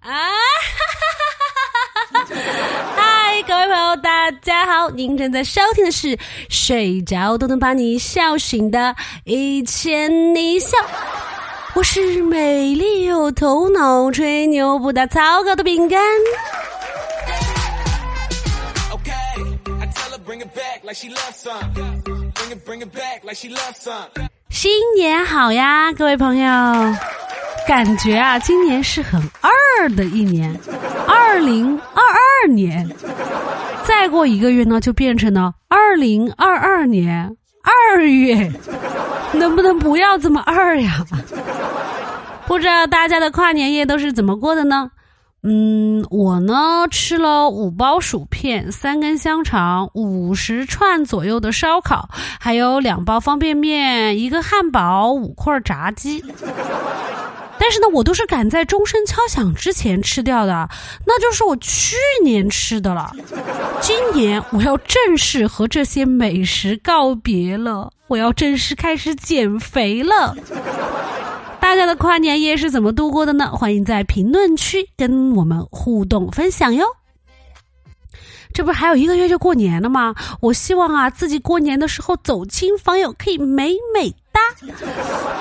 啊！嗨，各位朋友，大家好！您正在收听的是《睡着都能把你笑醒的一千你笑》，我是美丽有头脑、吹牛不打草稿的饼干。新年好呀，各位朋友！感觉啊，今年是很二的一年，二零二二年。再过一个月呢，就变成了二零二二年二月。能不能不要这么二呀？不知道大家的跨年夜都是怎么过的呢？嗯，我呢吃了五包薯片、三根香肠、五十串左右的烧烤，还有两包方便面、一个汉堡、五块炸鸡。但是呢，我都是赶在钟声敲响之前吃掉的，那就是我去年吃的了。今年我要正式和这些美食告别了，我要正式开始减肥了。大家的跨年夜是怎么度过的呢？欢迎在评论区跟我们互动分享哟。这不是还有一个月就过年了吗？我希望啊，自己过年的时候走亲访友可以美美哒。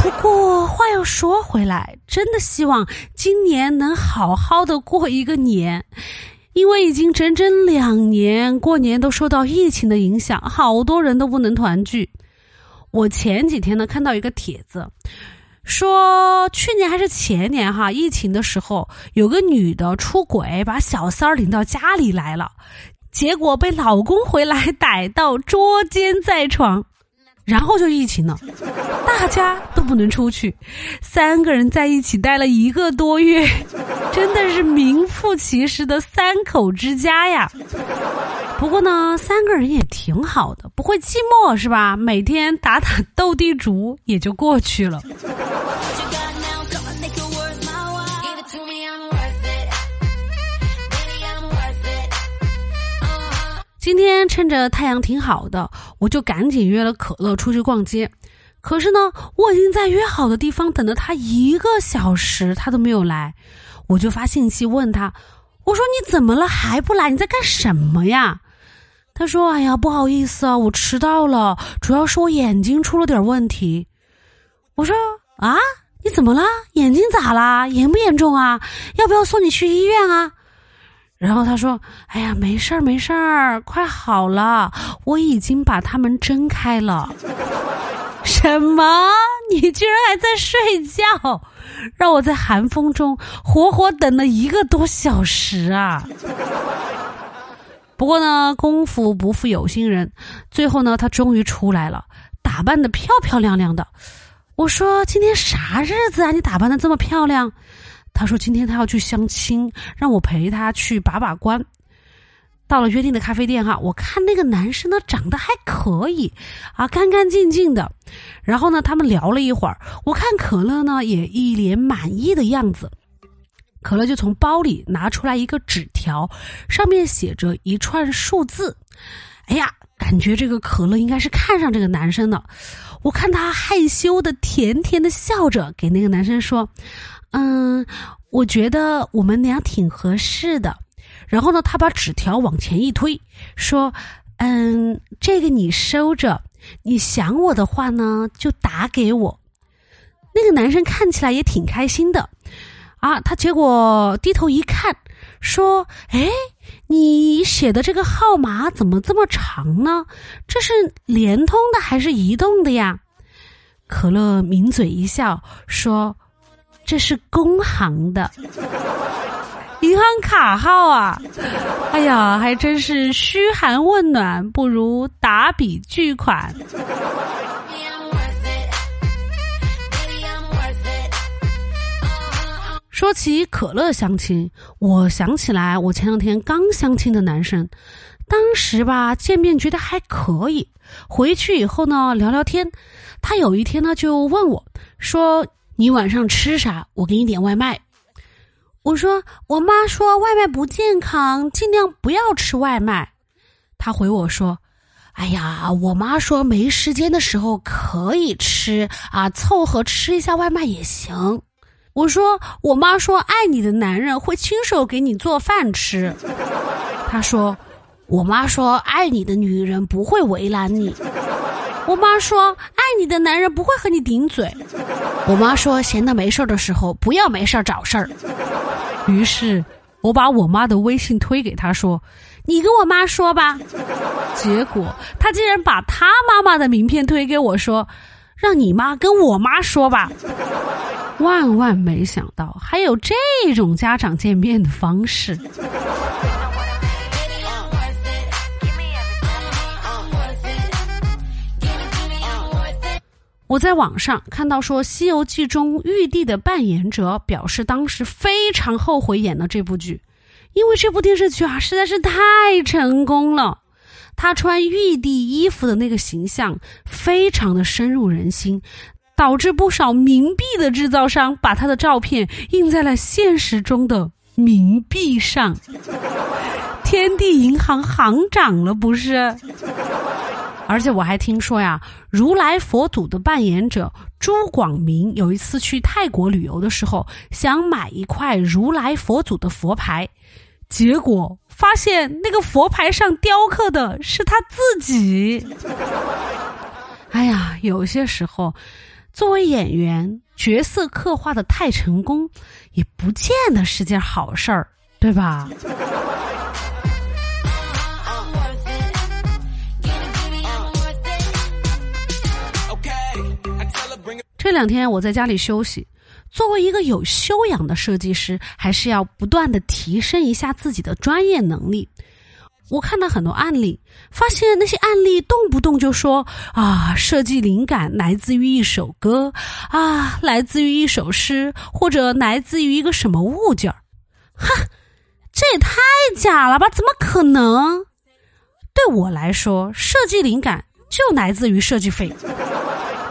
不过话又说回来，真的希望今年能好好的过一个年，因为已经整整两年过年都受到疫情的影响，好多人都不能团聚。我前几天呢看到一个帖子，说去年还是前年哈，疫情的时候有个女的出轨，把小三儿领到家里来了。结果被老公回来逮到捉奸在床，然后就疫情了，大家都不能出去，三个人在一起待了一个多月，真的是名副其实的三口之家呀。不过呢，三个人也挺好的，不会寂寞是吧？每天打打斗地主也就过去了。今天趁着太阳挺好的，我就赶紧约了可乐出去逛街。可是呢，我已经在约好的地方等了他一个小时，他都没有来。我就发信息问他：“我说你怎么了还不来？你在干什么呀？”他说：“哎呀，不好意思啊，我迟到了，主要是我眼睛出了点问题。”我说：“啊，你怎么了？眼睛咋啦？严不严重啊？要不要送你去医院啊？”然后他说：“哎呀，没事儿，没事儿，快好了，我已经把他们睁开了。”什么？你居然还在睡觉？让我在寒风中活活等了一个多小时啊！不过呢，功夫不负有心人，最后呢，他终于出来了，打扮的漂漂亮亮的。我说：“今天啥日子啊？你打扮的这么漂亮？”他说：“今天他要去相亲，让我陪他去把把关。”到了约定的咖啡店哈，我看那个男生呢长得还可以啊，干干净净的。然后呢，他们聊了一会儿，我看可乐呢也一脸满意的样子。可乐就从包里拿出来一个纸条，上面写着一串数字。哎呀，感觉这个可乐应该是看上这个男生了。我看他害羞的甜甜的笑着，给那个男生说。嗯，我觉得我们俩挺合适的。然后呢，他把纸条往前一推，说：“嗯，这个你收着，你想我的话呢，就打给我。”那个男生看起来也挺开心的，啊，他结果低头一看，说：“哎，你写的这个号码怎么这么长呢？这是联通的还是移动的呀？”可乐抿嘴一笑，说。这是工行的 银行卡号啊！哎呀，还真是嘘寒问暖不如打笔巨款。说起可乐相亲，我想起来我前两天刚相亲的男生，当时吧见面觉得还可以，回去以后呢聊聊天，他有一天呢就问我说。你晚上吃啥？我给你点外卖。我说，我妈说外卖不健康，尽量不要吃外卖。他回我说：“哎呀，我妈说没时间的时候可以吃啊，凑合吃一下外卖也行。”我说：“我妈说爱你的男人会亲手给你做饭吃。”他说：“我妈说爱你的女人不会为难你。”我妈说：“你的男人不会和你顶嘴。”我妈说：“闲的没事的时候不要没事找事儿。”于是，我把我妈的微信推给他说：“你跟我妈说吧。”结果他竟然把他妈妈的名片推给我说：“让你妈跟我妈说吧。”万万没想到，还有这种家长见面的方式。我在网上看到说，《西游记》中玉帝的扮演者表示，当时非常后悔演了这部剧，因为这部电视剧啊实在是太成功了。他穿玉帝衣服的那个形象非常的深入人心。导致不少冥币的制造商把他的照片印在了现实中的冥币上，天地银行行长了不是？而且我还听说呀，如来佛祖的扮演者朱广明有一次去泰国旅游的时候，想买一块如来佛祖的佛牌，结果发现那个佛牌上雕刻的是他自己。哎呀，有些时候。作为演员，角色刻画的太成功，也不见得是件好事儿，对吧？这两天我在家里休息，作为一个有修养的设计师，还是要不断的提升一下自己的专业能力。我看到很多案例，发现那些案例动不动就说啊，设计灵感来自于一首歌，啊，来自于一首诗，或者来自于一个什么物件儿。哈，这也太假了吧？怎么可能？对我来说，设计灵感就来自于设计费，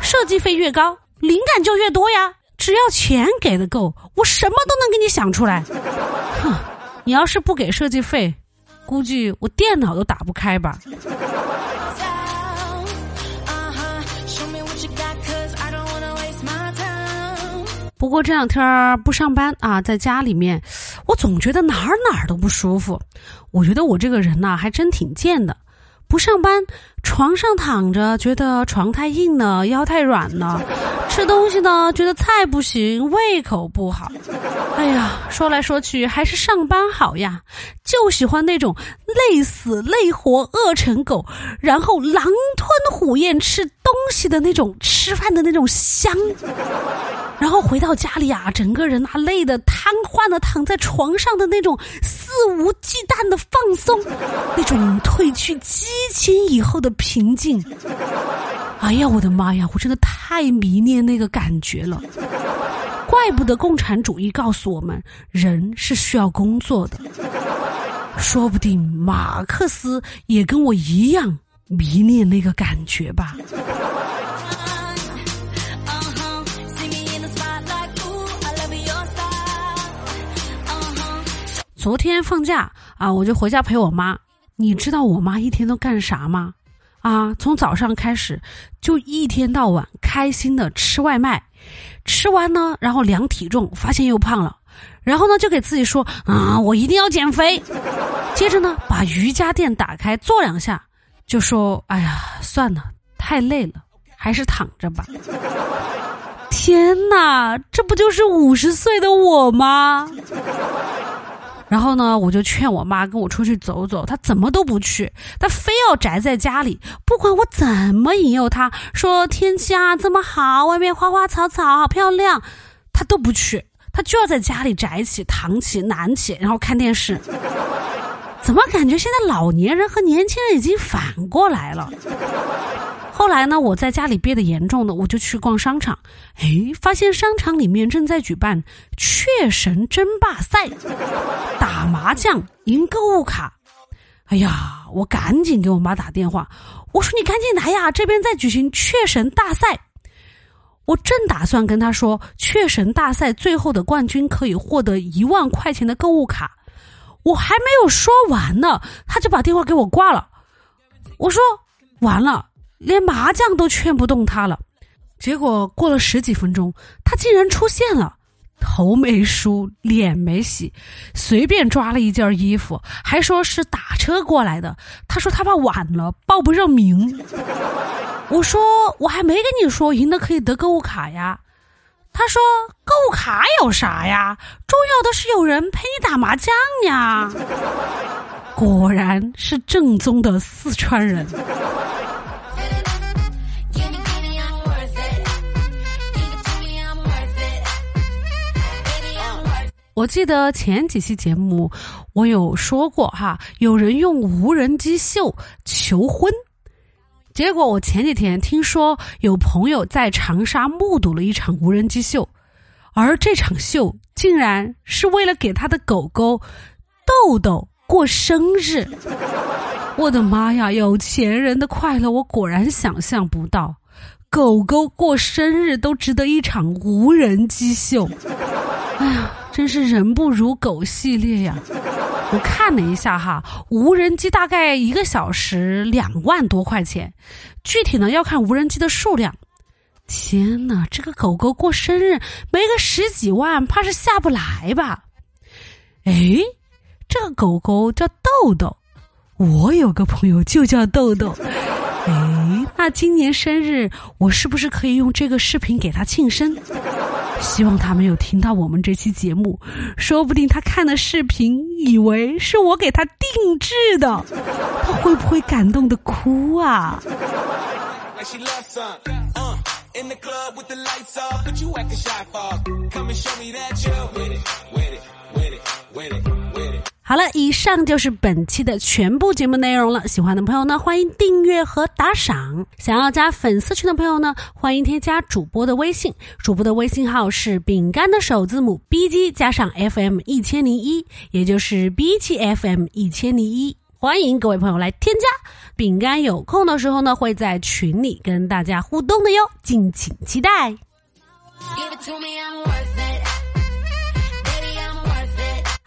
设计费越高，灵感就越多呀。只要钱给的够，我什么都能给你想出来。哼，你要是不给设计费。估计我电脑都打不开吧。不过这两天不上班啊，在家里面，我总觉得哪儿哪儿都不舒服。我觉得我这个人呐，还真挺贱的。不上班，床上躺着觉得床太硬了，腰太软了；吃东西呢，觉得菜不行，胃口不好。哎呀，说来说去还是上班好呀，就喜欢那种累死累活饿成狗，然后狼吞虎咽吃东西的那种吃饭的那种香。然后回到家里啊，整个人啊累得瘫痪的躺在床上的那种肆无忌惮的放松，那种褪去激情以后的平静。哎呀，我的妈呀，我真的太迷恋那个感觉了。怪不得共产主义告诉我们，人是需要工作的。说不定马克思也跟我一样迷恋那个感觉吧。昨天放假啊，我就回家陪我妈。你知道我妈一天都干啥吗？啊，从早上开始就一天到晚开心的吃外卖，吃完呢，然后量体重，发现又胖了，然后呢就给自己说啊，我一定要减肥。接着呢，把瑜伽垫打开做两下，就说哎呀，算了，太累了，还是躺着吧。天哪，这不就是五十岁的我吗？然后呢，我就劝我妈跟我出去走走，她怎么都不去，她非要宅在家里。不管我怎么引诱她，说天气啊这么好，外面花花草草好漂亮，她都不去，她就要在家里宅起、躺起、懒起，然后看电视。怎么感觉现在老年人和年轻人已经反过来了？后来呢，我在家里憋得严重的，我就去逛商场，哎，发现商场里面正在举办雀神争霸赛，打麻将赢购物卡。哎呀，我赶紧给我妈打电话，我说你赶紧来呀，这边在举行雀神大赛。我正打算跟她说，雀神大赛最后的冠军可以获得一万块钱的购物卡，我还没有说完呢，他就把电话给我挂了。我说完了。连麻将都劝不动他了，结果过了十几分钟，他竟然出现了，头没梳，脸没洗，随便抓了一件衣服，还说是打车过来的。他说他怕晚了报不上名。我说我还没跟你说赢的可以得购物卡呀。他说购物卡有啥呀？重要的是有人陪你打麻将呀。果然是正宗的四川人。我记得前几期节目我有说过哈，有人用无人机秀求婚，结果我前几天听说有朋友在长沙目睹了一场无人机秀，而这场秀竟然是为了给他的狗狗豆豆过生日。我的妈呀，有钱人的快乐我果然想象不到，狗狗过生日都值得一场无人机秀。哎呀！真是人不如狗系列呀！我看了一下哈，无人机大概一个小时两万多块钱，具体呢要看无人机的数量。天哪，这个狗狗过生日没个十几万，怕是下不来吧？哎，这个狗狗叫豆豆，我有个朋友就叫豆豆。哎，那今年生日我是不是可以用这个视频给他庆生？希望他没有听到我们这期节目，说不定他看了视频，以为是我给他定制的，他会不会感动的哭啊？好了，以上就是本期的全部节目内容了。喜欢的朋友呢，欢迎订阅和打赏。想要加粉丝群的朋友呢，欢迎添加主播的微信，主播的微信号是饼干的首字母 B G 加上 F M 一千零一，也就是 B G F M 一千零一。欢迎各位朋友来添加，饼干有空的时候呢，会在群里跟大家互动的哟，敬请期待。